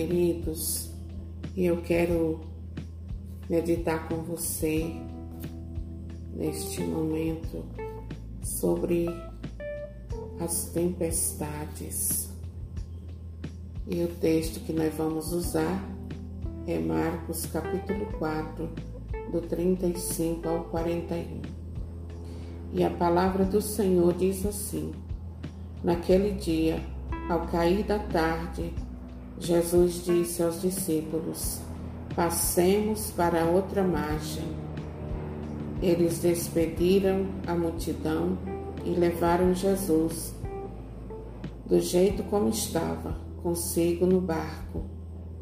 queridos, e eu quero meditar com você neste momento sobre as tempestades. E o texto que nós vamos usar é Marcos capítulo 4, do 35 ao 41. E a palavra do Senhor diz assim: Naquele dia, ao cair da tarde, Jesus disse aos discípulos: Passemos para outra margem. Eles despediram a multidão e levaram Jesus do jeito como estava, consigo no barco,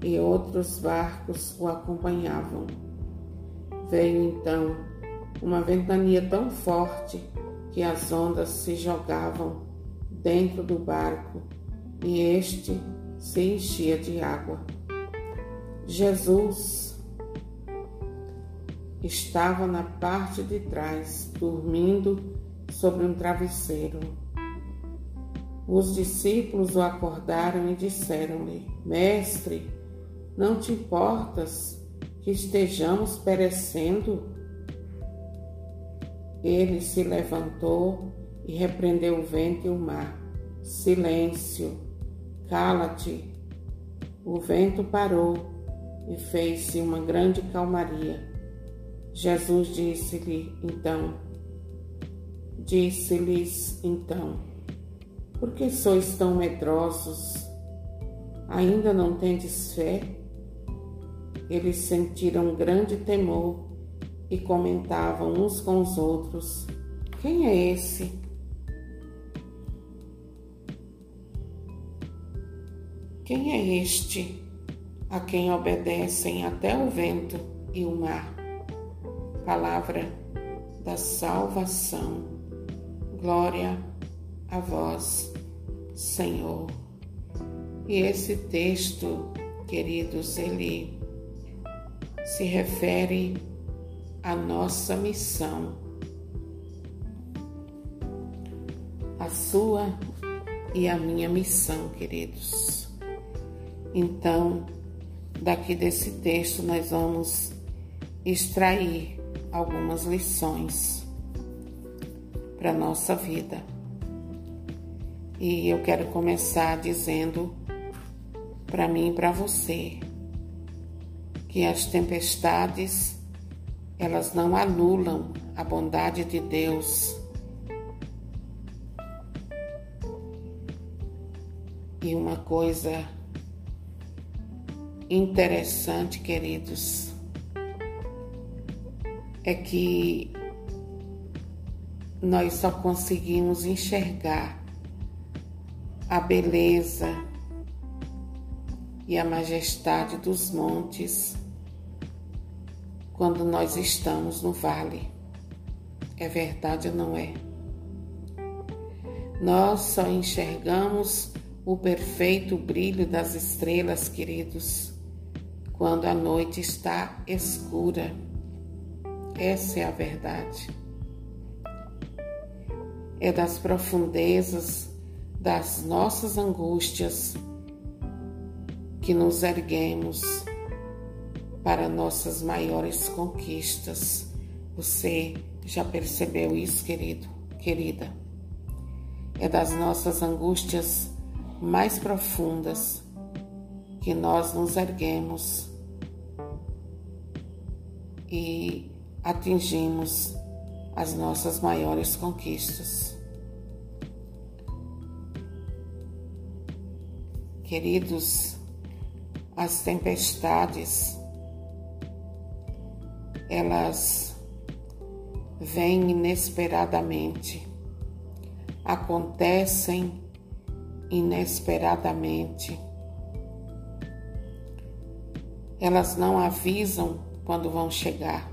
e outros barcos o acompanhavam. Veio então uma ventania tão forte que as ondas se jogavam dentro do barco e este se enchia de água. Jesus estava na parte de trás, dormindo sobre um travesseiro. Os discípulos o acordaram e disseram-lhe: Mestre, não te importas que estejamos perecendo? Ele se levantou e repreendeu o vento e o mar. Silêncio, cala-te. O vento parou e fez-se uma grande calmaria. Jesus disse-lhe então, disse-lhes então, por que sois tão medrosos? Ainda não tendes fé? Eles sentiram grande temor e comentavam uns com os outros: Quem é esse? Quem é este a quem obedecem até o vento e o mar. Palavra da salvação. Glória a vós, Senhor. E esse texto, queridos, ele se refere à nossa missão, a sua e a minha missão, queridos. Então, Daqui desse texto nós vamos extrair algumas lições para nossa vida. E eu quero começar dizendo para mim e para você que as tempestades elas não anulam a bondade de Deus. E uma coisa interessante, queridos, é que nós só conseguimos enxergar a beleza e a majestade dos montes quando nós estamos no vale. É verdade ou não é? Nós só enxergamos o perfeito brilho das estrelas, queridos, quando a noite está escura. Essa é a verdade. É das profundezas das nossas angústias que nos erguemos para nossas maiores conquistas. Você já percebeu isso, querido, querida? É das nossas angústias mais profundas que nós nos erguemos e atingimos as nossas maiores conquistas. Queridos, as tempestades, elas vêm inesperadamente, acontecem inesperadamente elas não avisam quando vão chegar.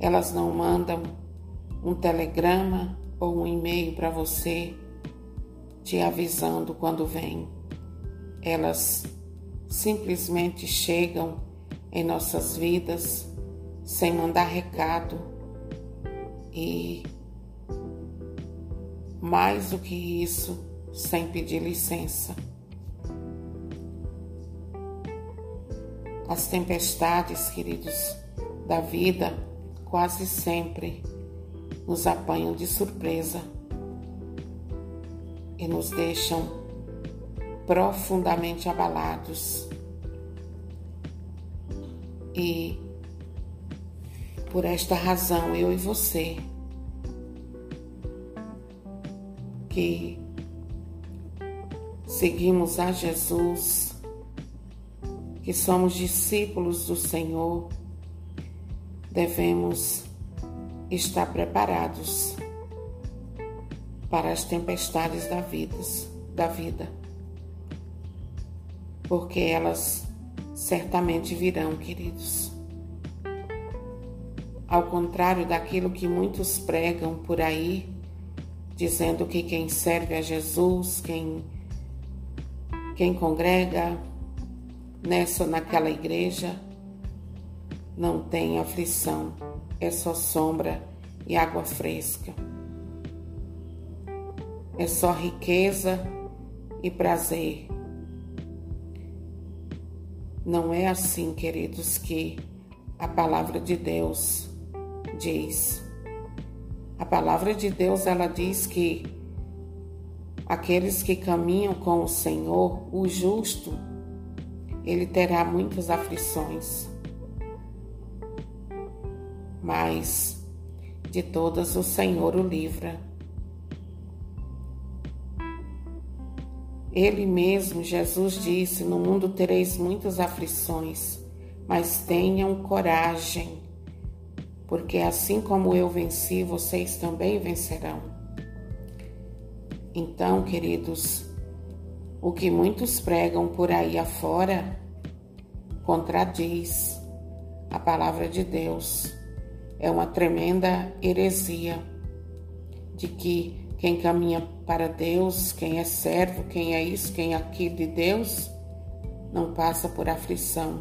Elas não mandam um telegrama ou um e-mail para você te avisando quando vem. Elas simplesmente chegam em nossas vidas sem mandar recado e mais do que isso, sem pedir licença. As tempestades, queridos, da vida quase sempre nos apanham de surpresa e nos deixam profundamente abalados. E por esta razão, eu e você, que seguimos a Jesus, que somos discípulos do Senhor, devemos estar preparados para as tempestades da vida, da vida. Porque elas certamente virão, queridos. Ao contrário daquilo que muitos pregam por aí, dizendo que quem serve a Jesus, quem quem congrega nessa naquela igreja não tem aflição, é só sombra e água fresca. É só riqueza e prazer. Não é assim, queridos, que a palavra de Deus diz. A palavra de Deus ela diz que Aqueles que caminham com o Senhor, o justo, ele terá muitas aflições. Mas de todas o Senhor o livra. Ele mesmo, Jesus disse: No mundo tereis muitas aflições, mas tenham coragem, porque assim como eu venci, vocês também vencerão. Então, queridos, o que muitos pregam por aí afora contradiz a palavra de Deus. É uma tremenda heresia de que quem caminha para Deus, quem é servo, quem é isso, quem é aquilo de Deus, não passa por aflição.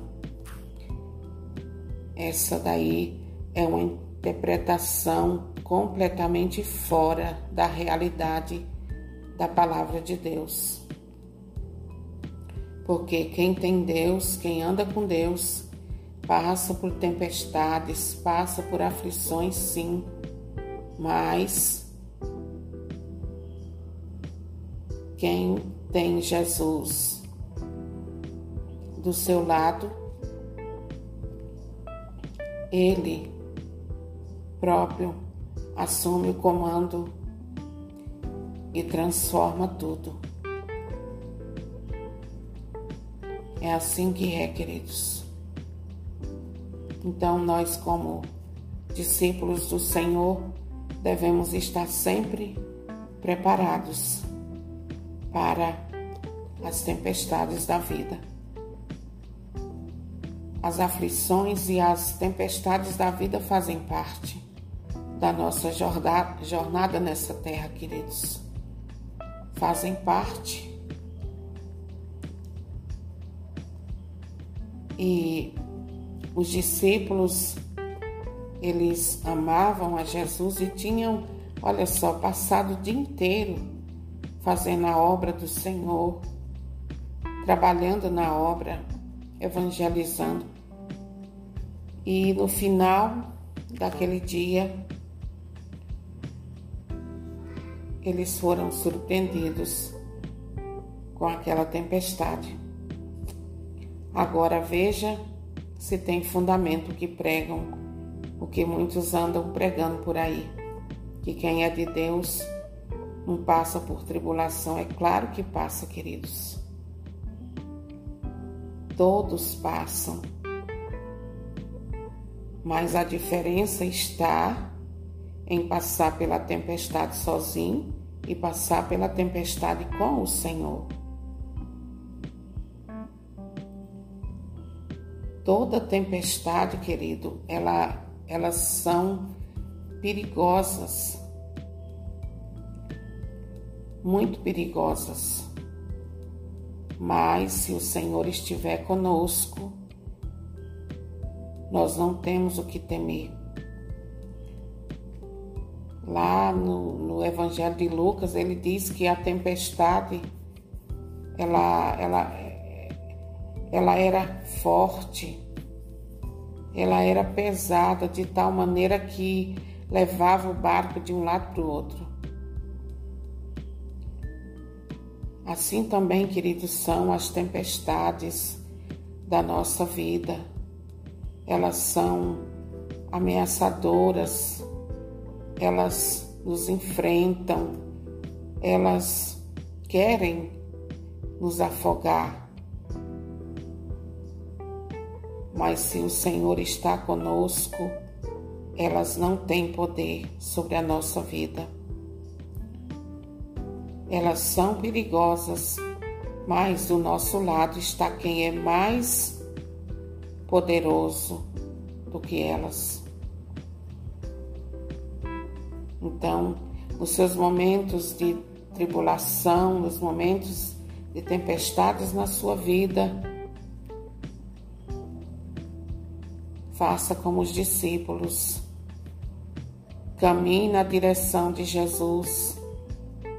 Essa daí é uma interpretação completamente fora da realidade da palavra de Deus. Porque quem tem Deus, quem anda com Deus, passa por tempestades, passa por aflições, sim, mas quem tem Jesus do seu lado, ele próprio assume o comando e transforma tudo. É assim que é, queridos. Então, nós, como discípulos do Senhor, devemos estar sempre preparados para as tempestades da vida. As aflições e as tempestades da vida fazem parte da nossa jornada nessa terra, queridos fazem parte. E os discípulos, eles amavam a Jesus e tinham, olha só, passado o dia inteiro fazendo a obra do Senhor, trabalhando na obra, evangelizando. E no final daquele dia, eles foram surpreendidos com aquela tempestade. Agora veja se tem fundamento que pregam, o que muitos andam pregando por aí, que quem é de Deus não passa por tribulação. É claro que passa, queridos. Todos passam. Mas a diferença está em passar pela tempestade sozinho e passar pela tempestade com o Senhor. Toda tempestade, querido, ela, elas são perigosas, muito perigosas. Mas se o Senhor estiver conosco, nós não temos o que temer. Lá no, no Evangelho de Lucas, ele diz que a tempestade ela, ela, ela era forte, ela era pesada de tal maneira que levava o barco de um lado para o outro. Assim também, queridos, são as tempestades da nossa vida. Elas são ameaçadoras, elas nos enfrentam, elas querem nos afogar. Mas se o Senhor está conosco, elas não têm poder sobre a nossa vida. Elas são perigosas, mas do nosso lado está quem é mais poderoso do que elas. Então, nos seus momentos de tribulação, nos momentos de tempestades na sua vida, faça como os discípulos. Caminhe na direção de Jesus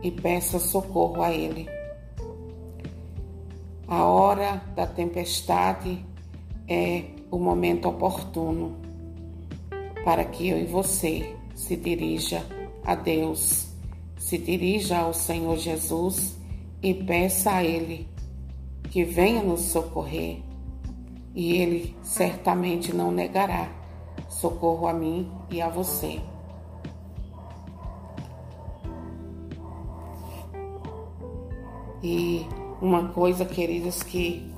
e peça socorro a Ele. A hora da tempestade é o momento oportuno para que eu e você se dirija a Deus, se dirija ao Senhor Jesus e peça a Ele que venha nos socorrer, e Ele certamente não negará socorro a mim e a você. E uma coisa, queridos, que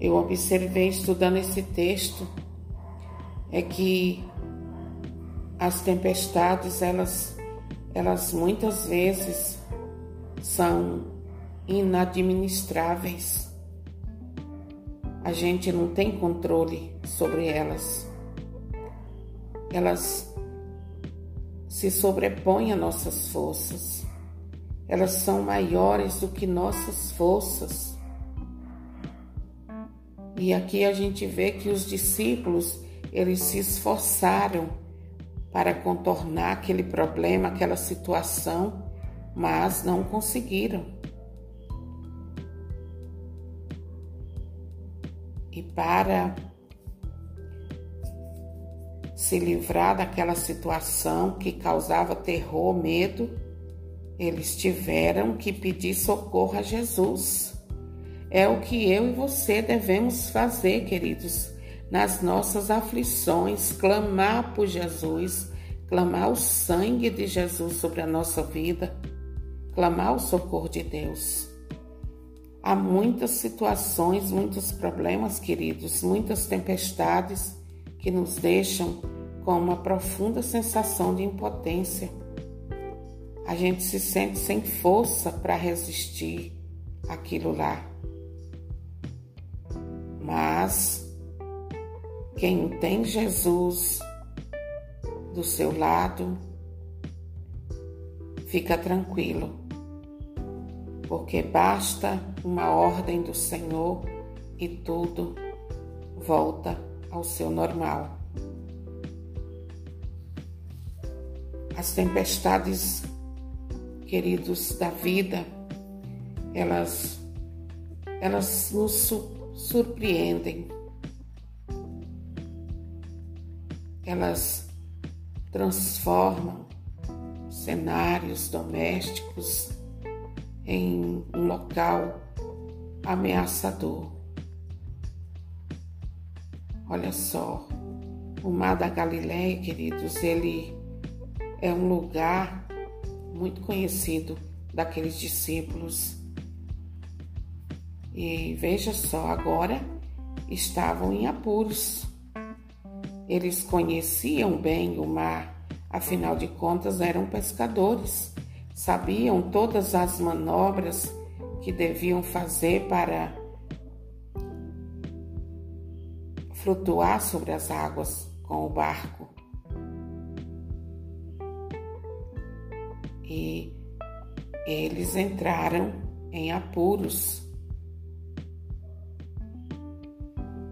eu observei estudando esse texto é que as tempestades, elas, elas muitas vezes são inadministráveis. A gente não tem controle sobre elas. Elas se sobrepõem a nossas forças. Elas são maiores do que nossas forças. E aqui a gente vê que os discípulos, eles se esforçaram para contornar aquele problema, aquela situação, mas não conseguiram. Para se livrar daquela situação que causava terror, medo, eles tiveram que pedir socorro a Jesus. É o que eu e você devemos fazer, queridos nas nossas aflições, clamar por Jesus, clamar o sangue de Jesus sobre a nossa vida, clamar o socorro de Deus. Há muitas situações, muitos problemas, queridos, muitas tempestades que nos deixam com uma profunda sensação de impotência. A gente se sente sem força para resistir aquilo lá. Mas quem tem Jesus do seu lado, fica tranquilo, porque basta uma ordem do Senhor e tudo volta ao seu normal. As tempestades, queridos, da vida, elas, elas nos surpreendem elas transformam cenários domésticos em um local ameaçador. Olha só, o Mar da Galileia, queridos, ele é um lugar muito conhecido daqueles discípulos. E veja só, agora estavam em apuros. Eles conheciam bem o mar, afinal de contas eram pescadores, sabiam todas as manobras que deviam fazer para flutuar sobre as águas com o barco. E eles entraram em apuros.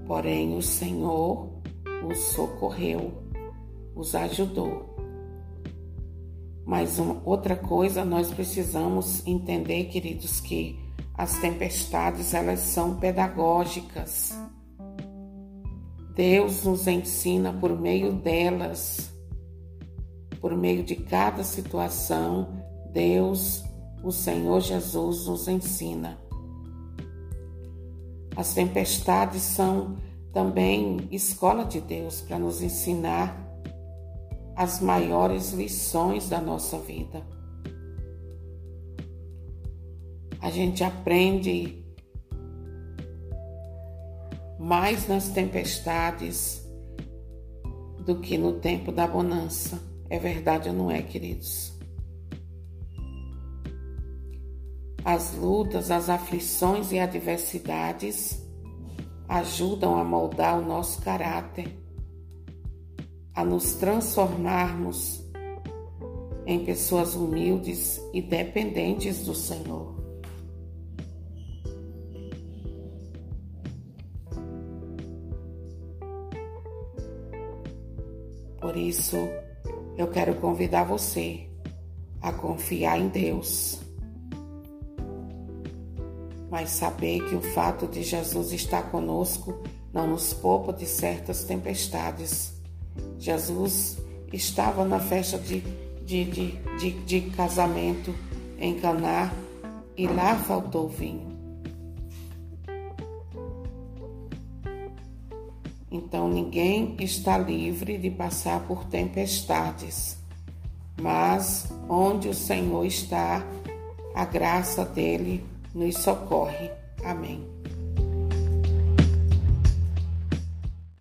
Porém, o Senhor os socorreu, os ajudou. Mas uma, outra coisa nós precisamos entender, queridos, que As tempestades, elas são pedagógicas. Deus nos ensina por meio delas, por meio de cada situação, Deus, o Senhor Jesus, nos ensina. As tempestades são também escola de Deus para nos ensinar as maiores lições da nossa vida. A gente aprende mais nas tempestades do que no tempo da bonança. É verdade ou não é, queridos? As lutas, as aflições e adversidades ajudam a moldar o nosso caráter, a nos transformarmos em pessoas humildes e dependentes do Senhor. Por isso, eu quero convidar você a confiar em Deus mas saber que o fato de Jesus estar conosco não nos poupa de certas tempestades. Jesus estava na festa de, de, de, de, de casamento em Caná e lá faltou vinho. Então ninguém está livre de passar por tempestades, mas onde o Senhor está, a graça dele nos socorre. Amém.